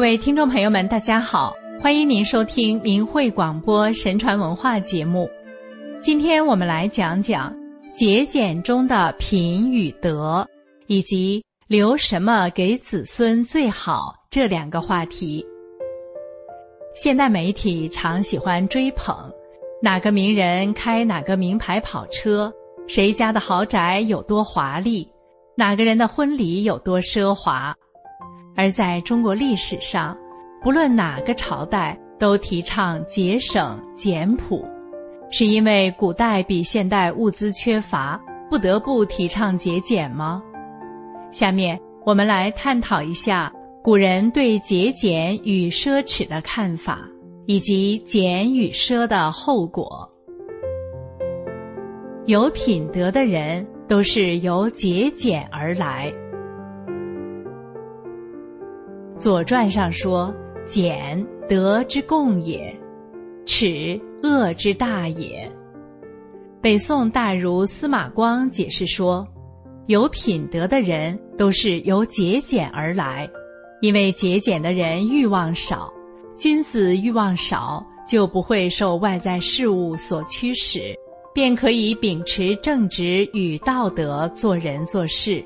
各位听众朋友们，大家好，欢迎您收听明慧广播神传文化节目。今天我们来讲讲节俭中的品与德，以及留什么给子孙最好这两个话题。现代媒体常喜欢追捧哪个名人开哪个名牌跑车，谁家的豪宅有多华丽，哪个人的婚礼有多奢华。而在中国历史上，不论哪个朝代都提倡节省简朴，是因为古代比现代物资缺乏，不得不提倡节俭吗？下面我们来探讨一下古人对节俭与奢侈的看法，以及俭与奢的后果。有品德的人都是由节俭而来。《左传》上说：“俭，德之共也；耻，恶之大也。”北宋大儒司马光解释说：“有品德的人都是由节俭而来，因为节俭的人欲望少，君子欲望少，就不会受外在事物所驱使，便可以秉持正直与道德做人做事。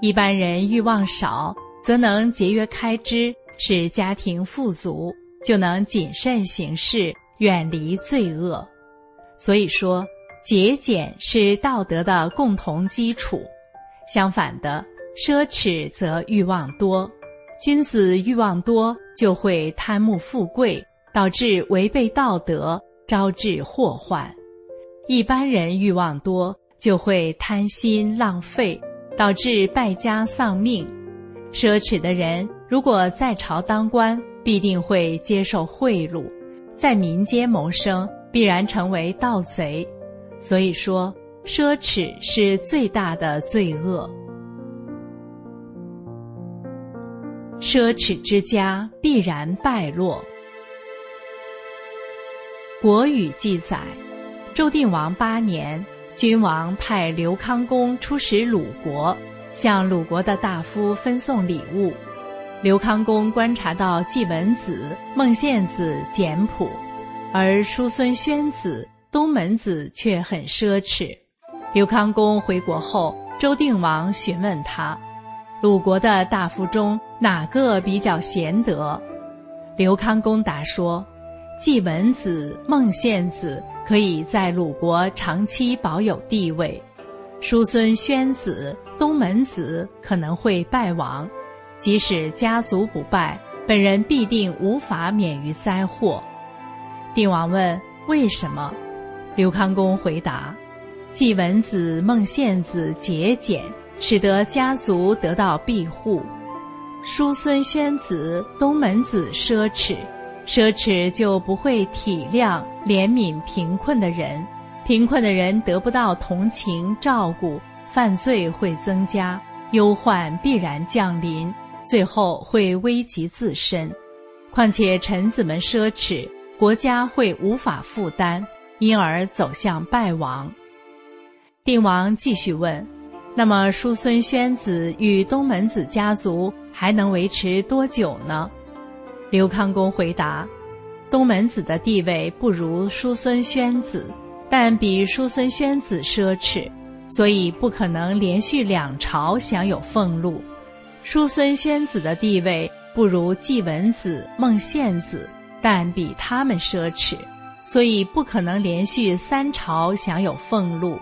一般人欲望少。”则能节约开支，使家庭富足，就能谨慎行事，远离罪恶。所以说，节俭是道德的共同基础。相反的，奢侈则欲望多。君子欲望多，就会贪慕富贵，导致违背道德，招致祸患；一般人欲望多，就会贪心浪费，导致败家丧命。奢侈的人，如果在朝当官，必定会接受贿赂；在民间谋生，必然成为盗贼。所以说，奢侈是最大的罪恶。奢侈之家必然败落。《国语》记载，周定王八年，君王派刘康公出使鲁国。向鲁国的大夫分送礼物，刘康公观察到季文子、孟献子简朴，而叔孙宣子、东门子却很奢侈。刘康公回国后，周定王询问他：鲁国的大夫中哪个比较贤德？刘康公答说：季文子、孟献子可以在鲁国长期保有地位。叔孙宣子、东门子可能会败亡，即使家族不败，本人必定无法免于灾祸。定王问：“为什么？”刘康公回答：“季文子、孟献子节俭，使得家族得到庇护；叔孙宣子、东门子奢侈，奢侈就不会体谅、怜悯贫困的人。”贫困的人得不到同情照顾，犯罪会增加，忧患必然降临，最后会危及自身。况且臣子们奢侈，国家会无法负担，因而走向败亡。定王继续问：“那么叔孙宣子与东门子家族还能维持多久呢？”刘康公回答：“东门子的地位不如叔孙宣子。”但比叔孙宣子奢侈，所以不可能连续两朝享有俸禄。叔孙宣子的地位不如季文子、孟献子，但比他们奢侈，所以不可能连续三朝享有俸禄。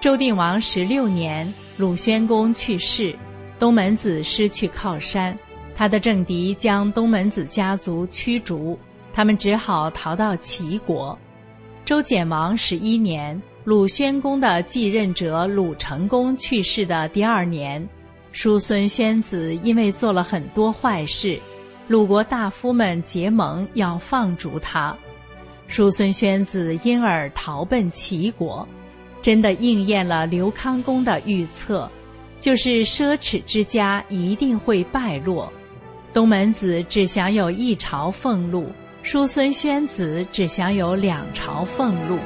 周定王十六年，鲁宣公去世，东门子失去靠山，他的政敌将东门子家族驱逐，他们只好逃到齐国。周简王十一年，鲁宣公的继任者鲁成公去世的第二年，叔孙宣子因为做了很多坏事，鲁国大夫们结盟要放逐他，叔孙宣子因而逃奔齐国，真的应验了刘康公的预测，就是奢侈之家一定会败落，东门子只享有一朝俸禄。叔孙宣子只享有两朝俸禄，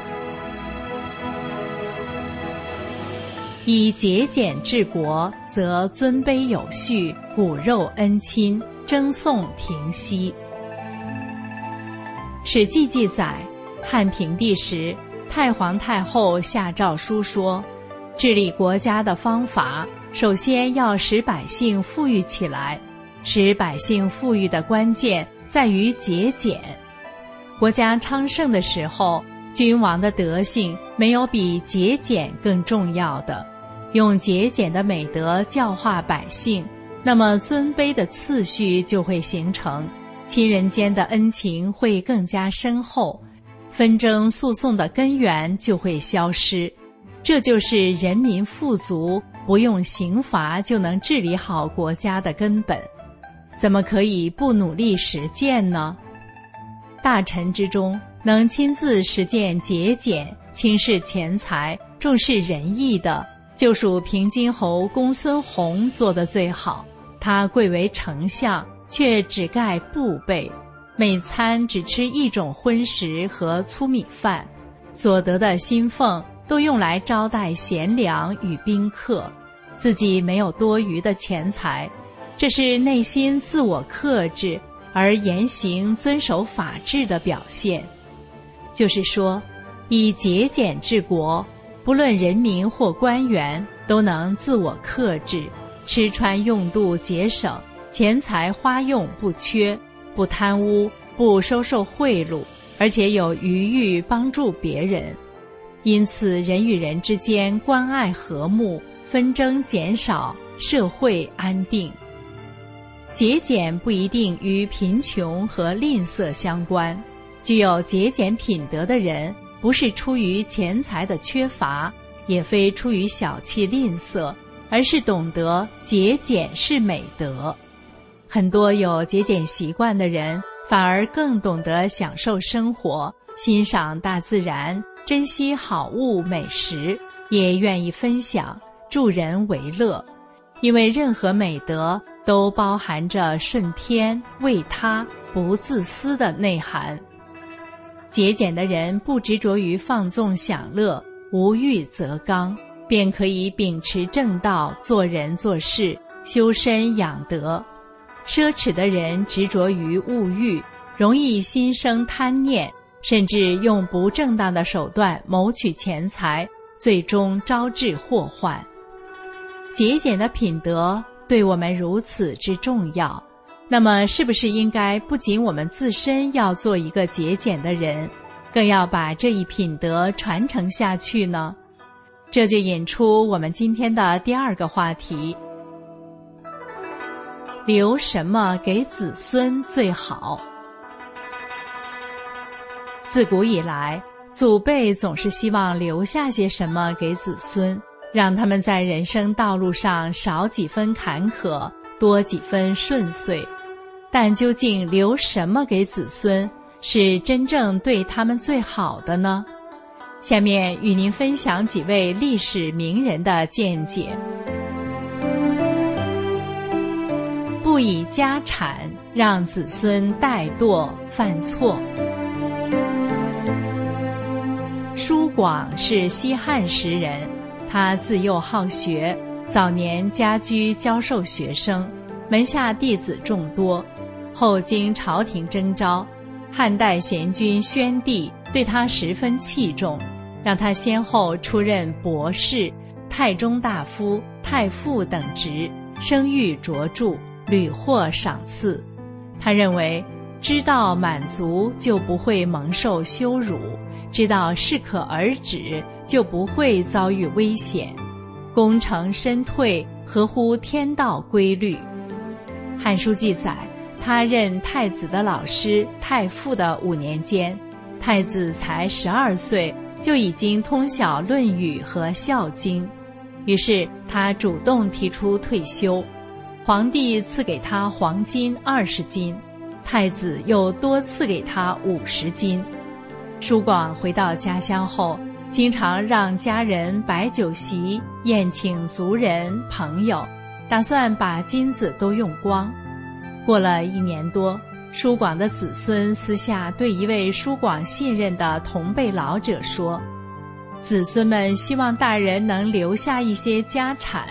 以节俭治国，则尊卑有序，骨肉恩亲，征讼停息。《史记》记载，汉平帝时，太皇太后下诏书说，治理国家的方法，首先要使百姓富裕起来。使百姓富裕的关键在于节俭。国家昌盛的时候，君王的德性没有比节俭更重要的。用节俭的美德教化百姓，那么尊卑的次序就会形成，亲人间的恩情会更加深厚，纷争诉讼的根源就会消失。这就是人民富足，不用刑罚就能治理好国家的根本。怎么可以不努力实践呢？大臣之中，能亲自实践节俭、轻视钱财、重视仁义的，就属平津侯公孙弘做的最好。他贵为丞相，却只盖布被，每餐只吃一种荤食和粗米饭，所得的薪俸都用来招待贤良与宾客，自己没有多余的钱财。这是内心自我克制而言行遵守法治的表现，就是说，以节俭治国，不论人民或官员都能自我克制，吃穿用度节省，钱财花用不缺，不贪污，不收受贿赂，而且有余裕帮助别人，因此人与人之间关爱和睦，纷争减少，社会安定。节俭不一定与贫穷和吝啬相关，具有节俭品德的人，不是出于钱财的缺乏，也非出于小气吝啬，而是懂得节俭是美德。很多有节俭习惯的人，反而更懂得享受生活，欣赏大自然，珍惜好物美食，也愿意分享，助人为乐，因为任何美德。都包含着顺天、为他、不自私的内涵。节俭的人不执着于放纵享乐，无欲则刚，便可以秉持正道，做人做事，修身养德。奢侈的人执着于物欲，容易心生贪念，甚至用不正当的手段谋取钱财，最终招致祸患。节俭的品德。对我们如此之重要，那么是不是应该不仅我们自身要做一个节俭的人，更要把这一品德传承下去呢？这就引出我们今天的第二个话题：留什么给子孙最好？自古以来，祖辈总是希望留下些什么给子孙。让他们在人生道路上少几分坎坷，多几分顺遂。但究竟留什么给子孙，是真正对他们最好的呢？下面与您分享几位历史名人的见解。不以家产让子孙怠惰犯错。叔广是西汉时人。他自幼好学，早年家居教授学生，门下弟子众多。后经朝廷征召，汉代贤君宣帝对他十分器重，让他先后出任博士、太中大夫、太傅等职，声誉卓著，屡获赏赐。他认为，知道满足就不会蒙受羞辱，知道适可而止。就不会遭遇危险，功成身退，合乎天道规律。《汉书》记载，他任太子的老师太傅的五年间，太子才十二岁，就已经通晓《论语》和《孝经》，于是他主动提出退休。皇帝赐给他黄金二十斤，太子又多赐给他五十斤。叔广回到家乡后。经常让家人摆酒席宴请族人朋友，打算把金子都用光。过了一年多，舒广的子孙私下对一位舒广信任的同辈老者说：“子孙们希望大人能留下一些家产，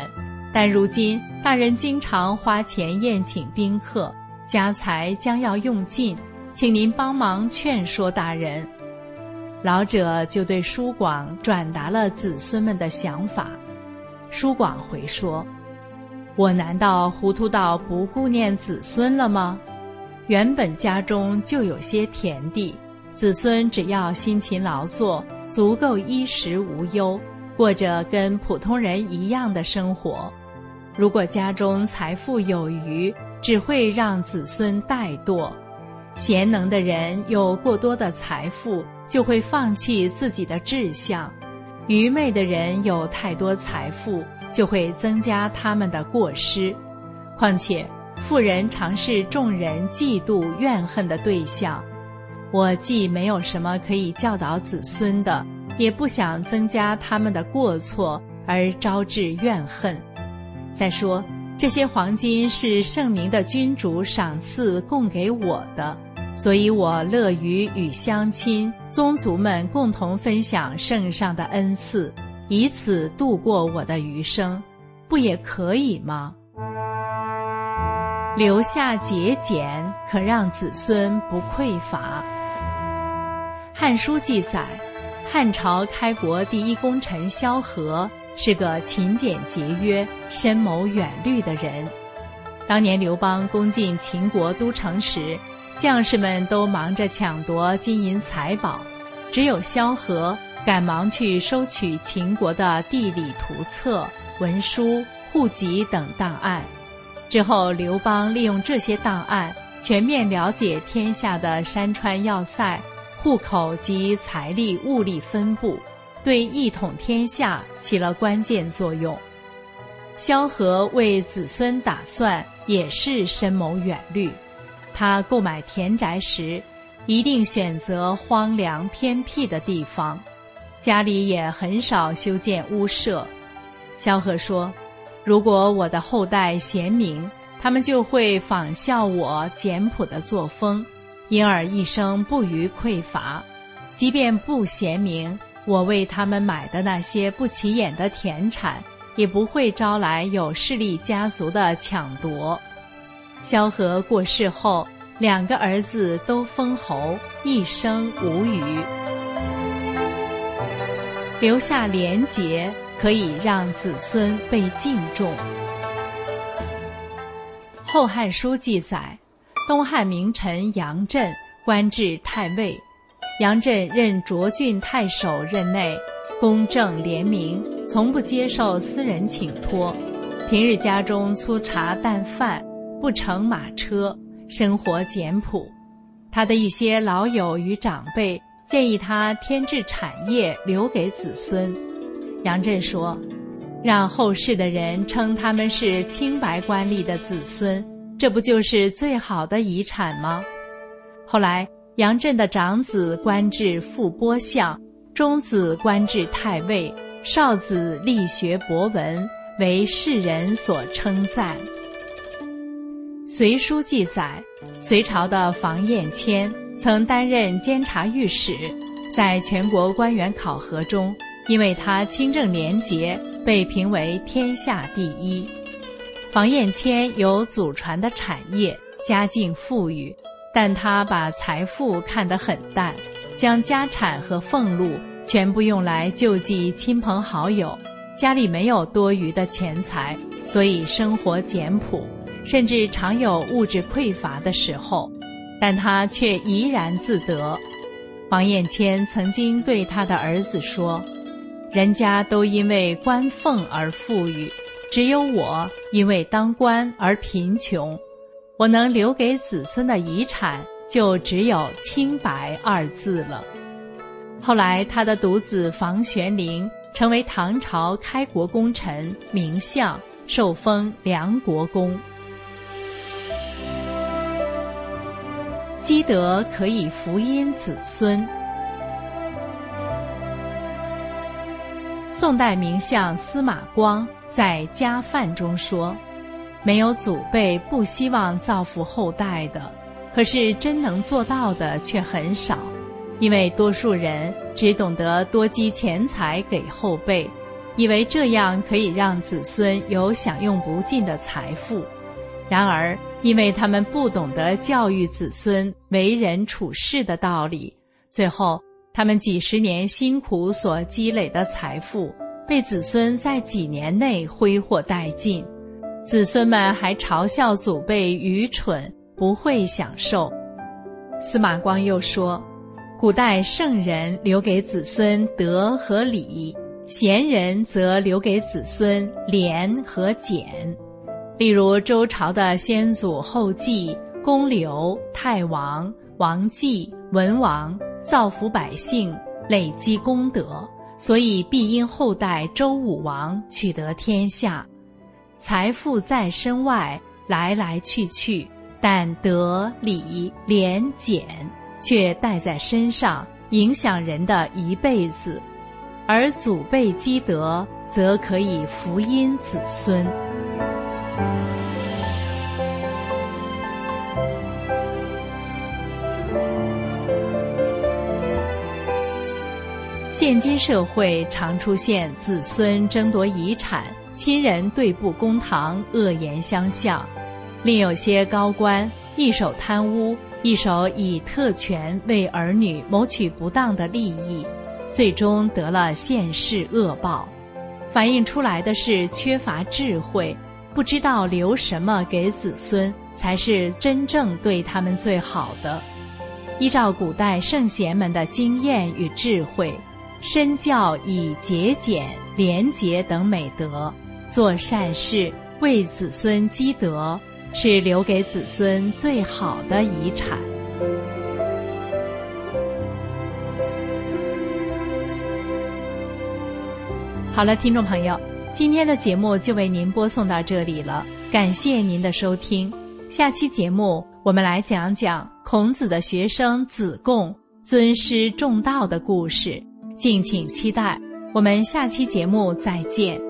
但如今大人经常花钱宴请宾客，家财将要用尽，请您帮忙劝说大人。”老者就对舒广转达了子孙们的想法。舒广回说：“我难道糊涂到不顾念子孙了吗？原本家中就有些田地，子孙只要辛勤劳作，足够衣食无忧，过着跟普通人一样的生活。如果家中财富有余，只会让子孙怠惰。贤能的人有过多的财富。”就会放弃自己的志向，愚昧的人有太多财富，就会增加他们的过失。况且，富人常是众人嫉妒怨恨的对象。我既没有什么可以教导子孙的，也不想增加他们的过错而招致怨恨。再说，这些黄金是圣明的君主赏赐供给我的。所以我乐于与乡亲、宗族们共同分享圣上的恩赐，以此度过我的余生，不也可以吗？留下节俭，可让子孙不匮乏。《汉书》记载，汉朝开国第一功臣萧何是个勤俭节约、深谋远虑的人。当年刘邦攻进秦国都城时，将士们都忙着抢夺金银财宝，只有萧何赶忙去收取秦国的地理图册、文书、户籍等档案。之后，刘邦利用这些档案，全面了解天下的山川要塞、户口及财力物力分布，对一统天下起了关键作用。萧何为子孙打算，也是深谋远虑。他购买田宅时，一定选择荒凉偏僻的地方，家里也很少修建屋舍。萧何说：“如果我的后代贤明，他们就会仿效我简朴的作风，因而一生不虞匮乏；即便不贤明，我为他们买的那些不起眼的田产，也不会招来有势力家族的抢夺。”萧何过世后，两个儿子都封侯，一生无虞。留下廉洁，可以让子孙被敬重。《后汉书》记载，东汉名臣杨震官至太尉。杨震任涿郡太守任内，公正廉明，从不接受私人请托，平日家中粗茶淡饭。不乘马车，生活简朴。他的一些老友与长辈建议他添置产业留给子孙。杨震说：“让后世的人称他们是清白官吏的子孙，这不就是最好的遗产吗？”后来，杨震的长子官至副播相，中子官至太尉，少子力学博闻，为世人所称赞。《隋书》记载，隋朝的房彦谦曾担任监察御史，在全国官员考核中，因为他清正廉洁，被评为天下第一。房彦谦有祖传的产业，家境富裕，但他把财富看得很淡，将家产和俸禄全部用来救济亲朋好友，家里没有多余的钱财，所以生活简朴。甚至常有物质匮乏的时候，但他却怡然自得。王彦谦曾经对他的儿子说：“人家都因为官俸而富裕，只有我因为当官而贫穷。我能留给子孙的遗产，就只有清白二字了。”后来，他的独子房玄龄成为唐朝开国功臣、名相，受封梁国公。积德可以福荫子孙。宋代名相司马光在《家范》中说：“没有祖辈不希望造福后代的，可是真能做到的却很少，因为多数人只懂得多积钱财给后辈，以为这样可以让子孙有享用不尽的财富。然而，因为他们不懂得教育子孙为人处事的道理，最后他们几十年辛苦所积累的财富被子孙在几年内挥霍殆尽，子孙们还嘲笑祖辈愚蠢，不会享受。司马光又说，古代圣人留给子孙德和礼，贤人则留给子孙廉和俭。例如周朝的先祖后继，公刘、太王、王继、文王，造福百姓，累积功德，所以必因后代周武王取得天下。财富在身外，来来去去，但德、礼、廉、俭却带在身上，影响人的一辈子。而祖辈积德，则可以福荫子孙。现今社会常出现子孙争夺遗产、亲人对簿公堂、恶言相向，另有些高官一手贪污，一手以特权为儿女谋取不当的利益，最终得了现世恶报。反映出来的是缺乏智慧，不知道留什么给子孙才是真正对他们最好的。依照古代圣贤们的经验与智慧。身教以节俭、廉洁等美德，做善事，为子孙积德，是留给子孙最好的遗产。好了，听众朋友，今天的节目就为您播送到这里了，感谢您的收听。下期节目我们来讲讲孔子的学生子贡尊师重道的故事。敬请期待，我们下期节目再见。